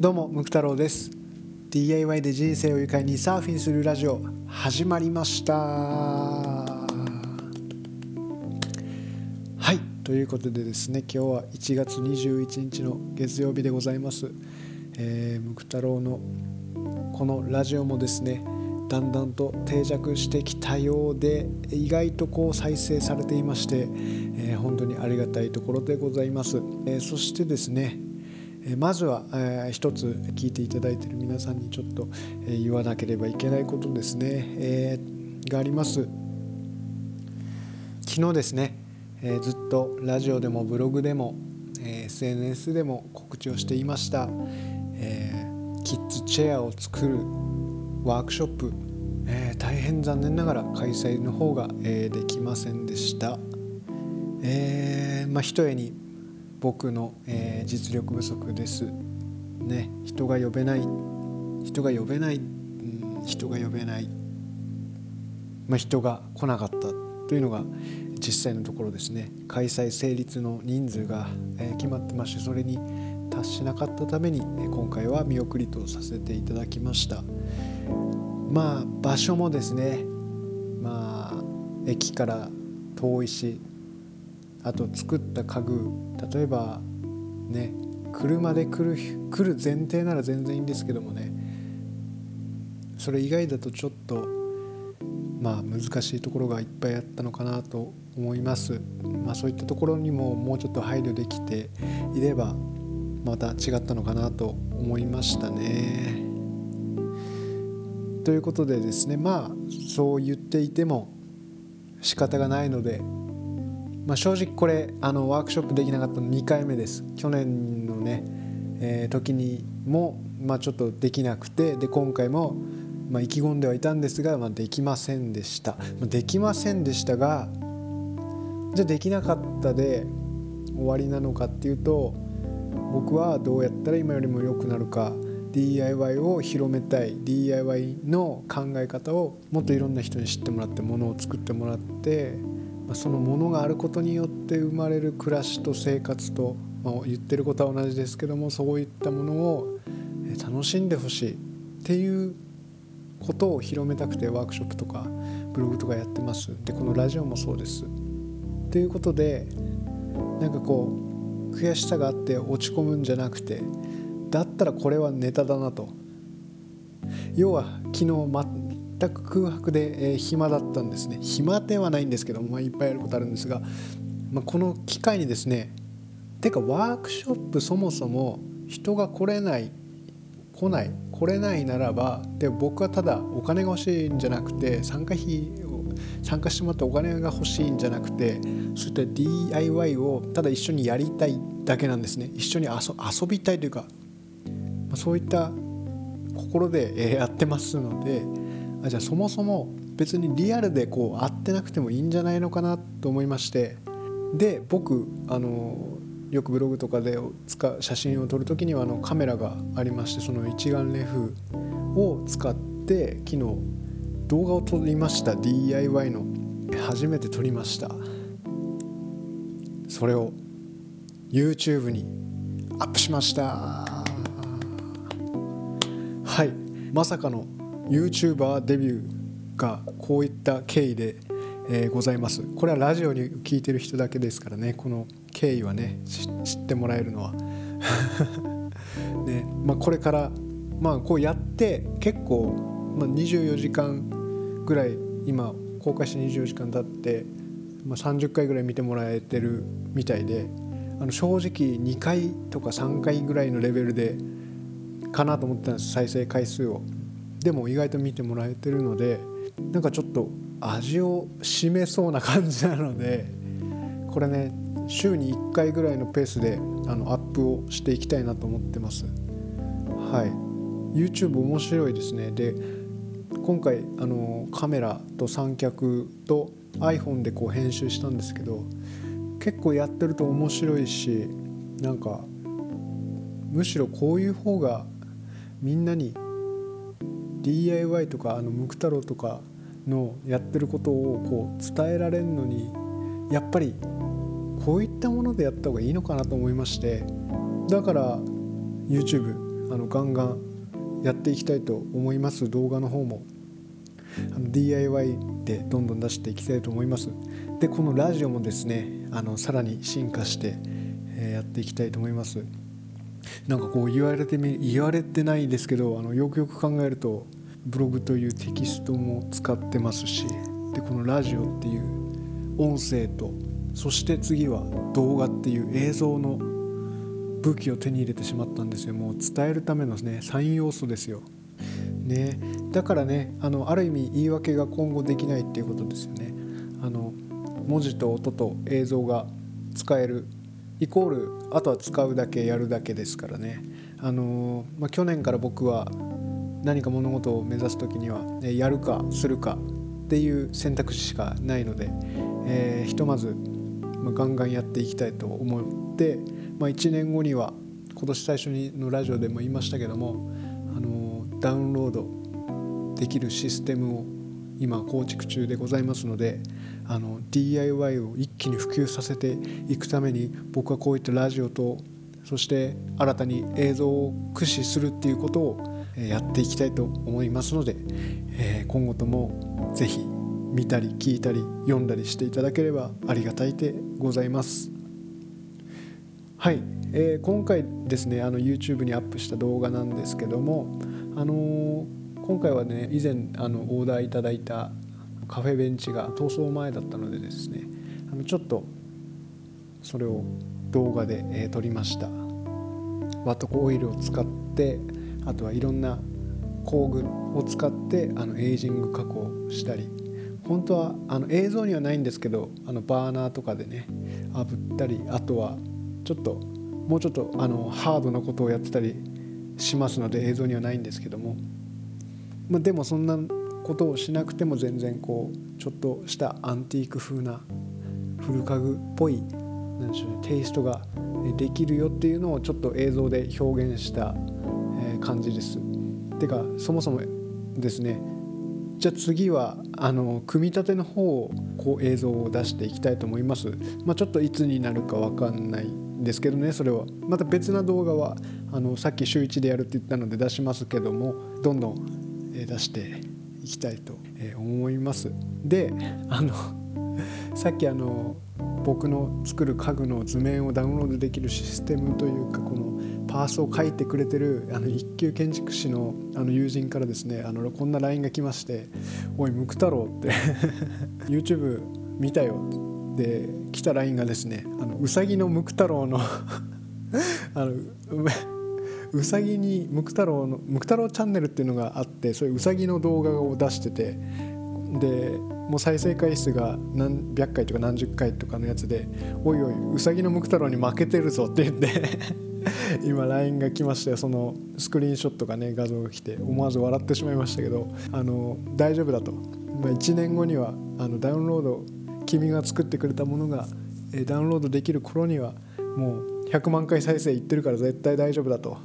どうもムク太郎です。DIY で人生を愉快にサーフィンするラジオ始まりました。はいということでですね今日は1月21日の月曜日でございます、えー、ムク太郎のこのラジオもですねだんだんと定着してきたようで意外とこう再生されていまして、えー、本当にありがたいところでございます、えー、そしてですねまずは、え一つ聞いていただいている皆さんにちょっと、言わなければいけないことですね、えー、があります。昨日ですね、え、ずっとラジオでもブログでも、え、SNS でも告知をしていました、えキッズチェアを作るワークショップ、え大変残念ながら開催の方が、えできませんでした、えまあ、ひとえに僕の、えー、実力不足です。ね、人が呼べない。人が呼べない、うん、人が呼べない、まあ、人が来なかったというのが実際のところですね。開催成立の人数が、えー、決まってましてそれに達しなかったために、え、今回は見送りとさせていただきました。まあ場所もですねまあ駅から遠いしあと作った家具例えばね車で来る来る前提なら全然いいんですけどもねそれ以外だとちょっとまあ難しいところがいっぱいあったのかなと思います、まあ、そういったところにももうちょっと配慮できていればまた違ったのかなと思いましたね。ということでですねまあそう言っていても仕方がないのでまあ、正直これあのワークショップできなかったの2回目です。去年のね、えー、時にも、まあ、ちょっとできなくてで今回も、まあ、意気込んではいたんですが、まあ、できませんでした、まあ、できませんでしたがじゃあできなかったで終わりなのかっていうと僕はどうやったら今よりも良くなるか DIY を広めたい DIY の考え方をもっといろんな人に知ってもらってものを作ってもらってそのものがあることによって生まれる暮らしと生活と、まあ、言ってることは同じですけどもそういったものを楽しんでほしいっていうことを広めたくてワークショップとかブログとかやってますでこのラジオもそうです。ということでなんかこう悔しさがあって落ち込むんじゃなくてだったらこれはネタだなと要は昨日、ま、全く空白で、えー、暇だったんですね。暇ではないんですけども、まあ、いっぱいやることあるんですが、まあ、この機会にですねてかワークショップそもそも人が来れない来ない来れないならばで僕はただお金が欲しいんじゃなくて参加費を参加してもらってお金が欲しいんじゃなくてそういった DIY をただ一緒にやりたいだけなんですね。一緒に遊びたいというか、まあ、そういった心でやってますのであじゃあそもそも別にリアルでこう会ってなくてもいいんじゃないのかなと思いまして。で僕あのよくブログとかで使う写真を撮る時にはあのカメラがありましてその一眼レフを使って昨日動画を撮りました。DIY の初めて撮りました。それを YouTube にアップしました。はい。まさかの YouTuber デビューがこういった経緯で、えー、ございます。これはラジオに聞いてる人だけですからね。この経緯はね知ってもらえるのは。ねまあ、これからまあこうやって結構、まあ、24時間ぐらい今公開して24時間経って、まあ、30回ぐらい見てもらえてるみたいであの正直2回とか3回ぐらいのレベルでかなと思ってたんです再生回数を。でも意外と見てもらえてるのでなんかちょっと味を占めそうな感じなのでこれね週に1回ぐらいのペースであのアップをしていきたいなと思ってます。はい。YouTube 面白いですね。で今回あのカメラと三脚と iPhone でこう編集したんですけど結構やってると面白いしなんかむしろこういう方がみんなに DIY とかあのムク太郎とかのやってることをこう伝えられるのにやっぱりこういったものでやった方がいいのかなと思いましてだから YouTube あのガンガンやっていきたいと思います。動画の方もあの DIY でどんどん出していきたいと思います。でこのラジオもですねあのさらに進化して、え、やっていきたいと思います。なんかこう言われてみ言われてないですけどあのよくよく考えるとブログというテキストも使ってますしでこのラジオっていう音声とそして次は動画っていう映像の武器を手に入れてしまったんですよ。もう伝えるためのね3要素ですよ。ね。だからねあのある意味言い訳が今後できないっていうことですよね。あの文字と音と映像が使えるイコールあとは使うだけやるだけですからね。あの、まあ、去年から僕は何か物事を目指す時には、ね、やるかするかっていう選択肢しかないので、えー、ひとまず、まあ、ガンガンやっていきたいと思って、まあ、1年後には今年最初にのラジオでも言いましたけどもあのダウンロードできるシステムを今構築中でございますのであの DIY を一気に普及させていくために僕はこういったラジオとそして新たに映像を駆使するっていうことをやっていきたいと思いますので、え今後とも是非見たり聞いたり読んだりしていただければありがたいでございます。はい、えー、今回ですねあの YouTube にアップした動画なんですけども、あのー今回はね以前あのオーダーいただいたカフェベンチが塗装前だったのでですねあのちょっとそれを動画で、え、撮りました。ワトコオイルを使ってあとはいろんな工具を使ってあのエイジング加工したり。本当はあの映像にはないんですけどあのバーナーとかでね炙ったりあとはちょっともうちょっとあのハードなことをやってたりしますので映像にはないんですけども。まあ、でもそんなことをしなくても全然こうちょっとしたアンティーク風な古家具っぽいなんでしょう、ね、テイストができるよっていうのをちょっと映像で表現した感じです。てかそもそもですねじゃあ次はあの組み立ての方をこう映像を出していきたいと思います。まあ、ちょっといつになるか分かんないですけどねそれは。また別な動画はあのさっき週1でやるって言ったので出しますけどもどんどん出していきたいと思います。であの さっきあの僕の作る家具の図面をダウンロードできるシステムというかこのパースを書いてくれてるあの一級建築士のあの友人からですねあのこんな LINE が来まして「おいムク太郎」って YouTube 見たよで来た LINE がですねあのうさぎのムク太郎の あのうさぎにムク太郎のムク太郎チャンネルっていうのがあってそういううさぎの動画を出しててでもう再生回数が何百回とか何十回とかのやつで「おいおいうさぎのムク太郎に負けてるぞ」って言って 今 LINE が来ましたよ。そのスクリーンショットがね画像が来て思わず笑ってしまいましたけどあの大丈夫だと、まあ、1年後にはあのダウンロード君が作ってくれたものがダウンロードできる頃にはもう100万回再生いってるから絶対大丈夫だと。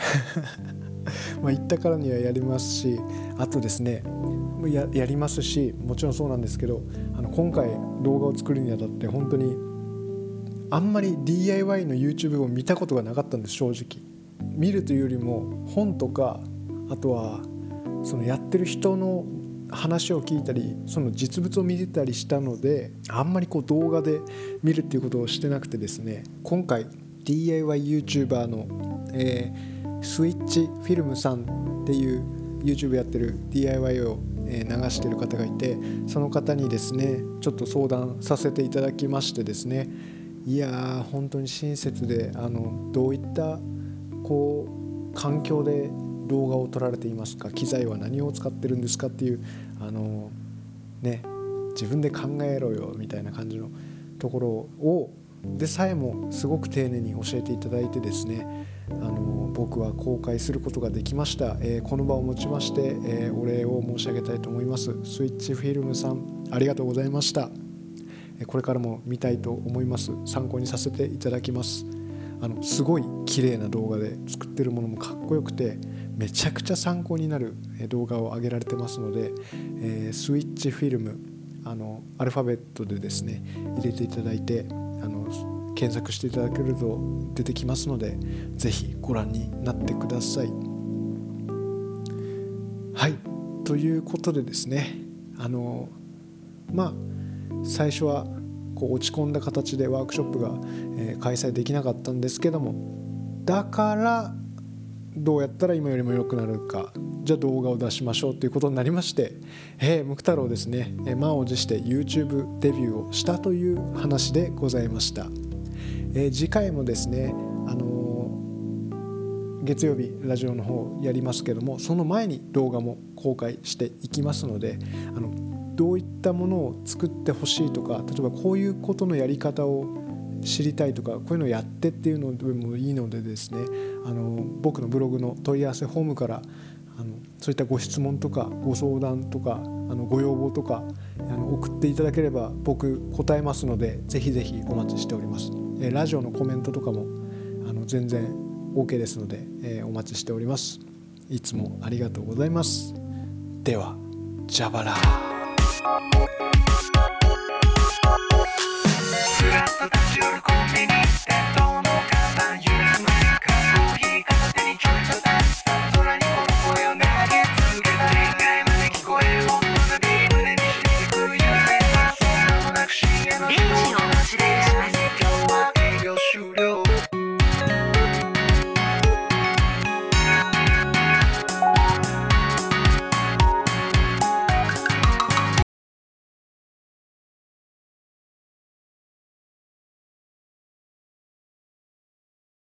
まあ言ったからにはやりますしあとですねややりますしもちろんそうなんですけどあの今回動画を作るにあたって本当にあんまり DIY の YouTube を見たことがなかったんです正直。見るというよりも本とかあとはそのやってる人の話を聞いたりその実物を見てたりしたのであんまりこう動画で見るっていうことをしてなくてですね今回 DIYYouTuber の、えースイッチフィルムさんっていう YouTube やってる DIY を流してる方がいてその方にですねちょっと相談させていただきましてですねいやー本当に親切であのどういったこう環境で動画を撮られていますか機材は何を使ってるんですかっていうあのね自分で考えろよみたいな感じのところをでさえもすごく丁寧に教えていただいてですねあの僕は公開することができました、えー、この場をもちまして、えー、お礼を申し上げたいと思います。スイッチフィルムさんありがとうございました。これからも見たいと思います。参考にさせていただきます。あのすごい綺麗な動画で作ってるものもかっこよくてめちゃくちゃ参考になる動画を上げられてますので、えー、スイッチフィルムあのアルファベットでですね入れていただいてあの検索していただけると出てきますので是非ご覧になってください。はいということでですねあのまあ最初はこう落ち込んだ形でワークショップが、え開催できなかったんですけどもだからどうやったら今よりも良くなるかじゃあ動画を出しましょうということになりまして、えー、ムク太郎ですね、え満を持して YouTube デビューをしたという話でございました、え、次回もですね、あの、月曜日ラジオの方やりますけどもその前に動画も公開していきますのであのどういったものを作ってほしいとか例えばこういうことのやり方を知りたいとかこういうのをやってっていうのでもいいのでですねあの僕のブログの問い合わせフォームからあのそういったご質問とかご相談とかあのご要望とかあの送っていただければ僕答えますのでぜひぜひお待ちしております。えラジオのコメントとかもあの全然 OK ですので、えお待ちしております。いつもありがとうございます。ではジャバラスラッ